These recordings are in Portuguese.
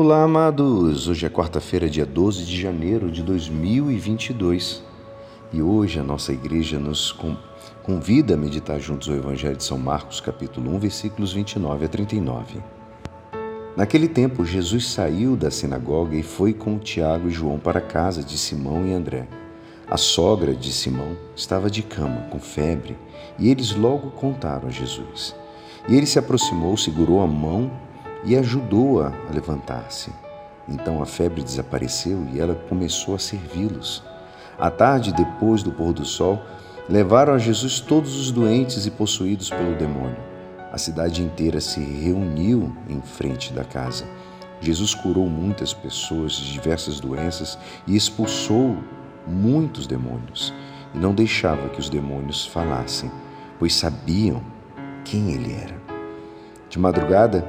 Olá, amados! Hoje é quarta-feira, dia 12 de janeiro de 2022 e hoje a nossa igreja nos convida a meditar juntos o Evangelho de São Marcos, capítulo 1, versículos 29 a 39. Naquele tempo, Jesus saiu da sinagoga e foi com Tiago e João para a casa de Simão e André. A sogra de Simão estava de cama, com febre, e eles logo contaram a Jesus. E ele se aproximou, segurou a mão e ajudou-a a, levantar-se. Então a febre desapareceu e ela começou a servi-los. À tarde, depois do pôr do sol, levaram a Jesus todos os doentes e possuídos pelo demônio. A cidade inteira se reuniu em frente da casa. Jesus curou muitas pessoas de diversas doenças e expulsou muitos demônios. E não deixava que os demônios falassem, pois sabiam quem ele era. De madrugada,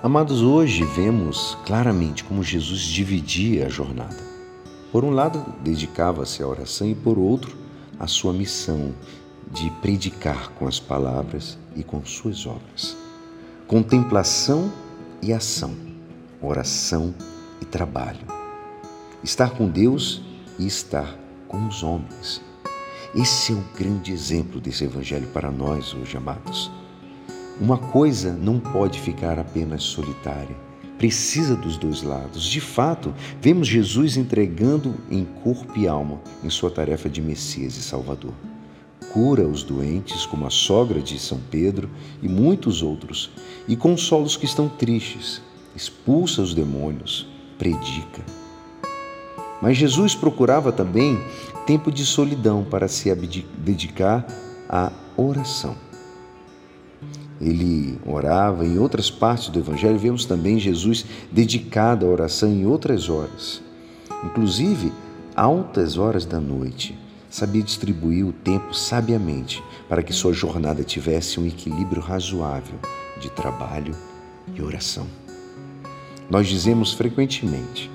Amados, hoje vemos claramente como Jesus dividia a jornada. Por um lado, dedicava-se à oração e, por outro, à sua missão de predicar com as palavras e com suas obras. Contemplação e ação, oração e trabalho. Estar com Deus e estar com os homens. Esse é o grande exemplo desse evangelho para nós hoje, amados. Uma coisa não pode ficar apenas solitária. Precisa dos dois lados. De fato, vemos Jesus entregando em corpo e alma em sua tarefa de Messias e Salvador. Cura os doentes, como a sogra de São Pedro e muitos outros, e consola os que estão tristes, expulsa os demônios, predica. Mas Jesus procurava também tempo de solidão para se dedicar à oração ele orava. Em outras partes do Evangelho, vemos também Jesus dedicado à oração em outras horas, inclusive altas horas da noite. Sabia distribuir o tempo sabiamente para que sua jornada tivesse um equilíbrio razoável de trabalho e oração. Nós dizemos frequentemente: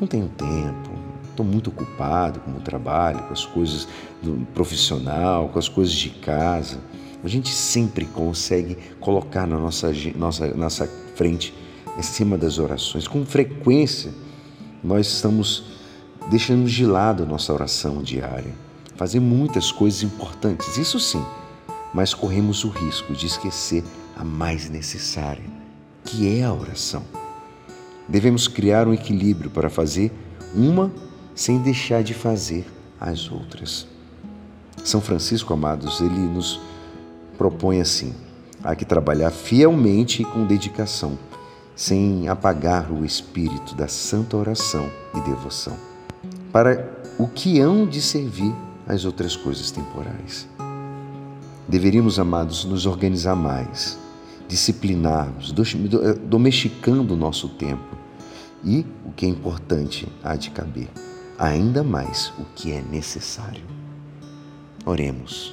não tenho tempo, estou muito ocupado com o trabalho, com as coisas do profissional, com as coisas de casa. A gente sempre consegue colocar na nossa, nossa, nossa frente, em cima das orações. Com frequência, nós estamos deixando de lado a nossa oração diária. Fazer muitas coisas importantes, isso sim, mas corremos o risco de esquecer a mais necessária, que é a oração. Devemos criar um equilíbrio para fazer uma sem deixar de fazer as outras. São Francisco, amados, ele nos propõe assim: há que trabalhar fielmente e com dedicação, sem apagar o espírito da santa oração e devoção, para o que hão de servir as outras coisas temporais. Deveríamos, amados, nos organizar mais, disciplinarmos, domesticando o nosso tempo e, o que é importante, há de caber, ainda mais o que é necessário. Oremos.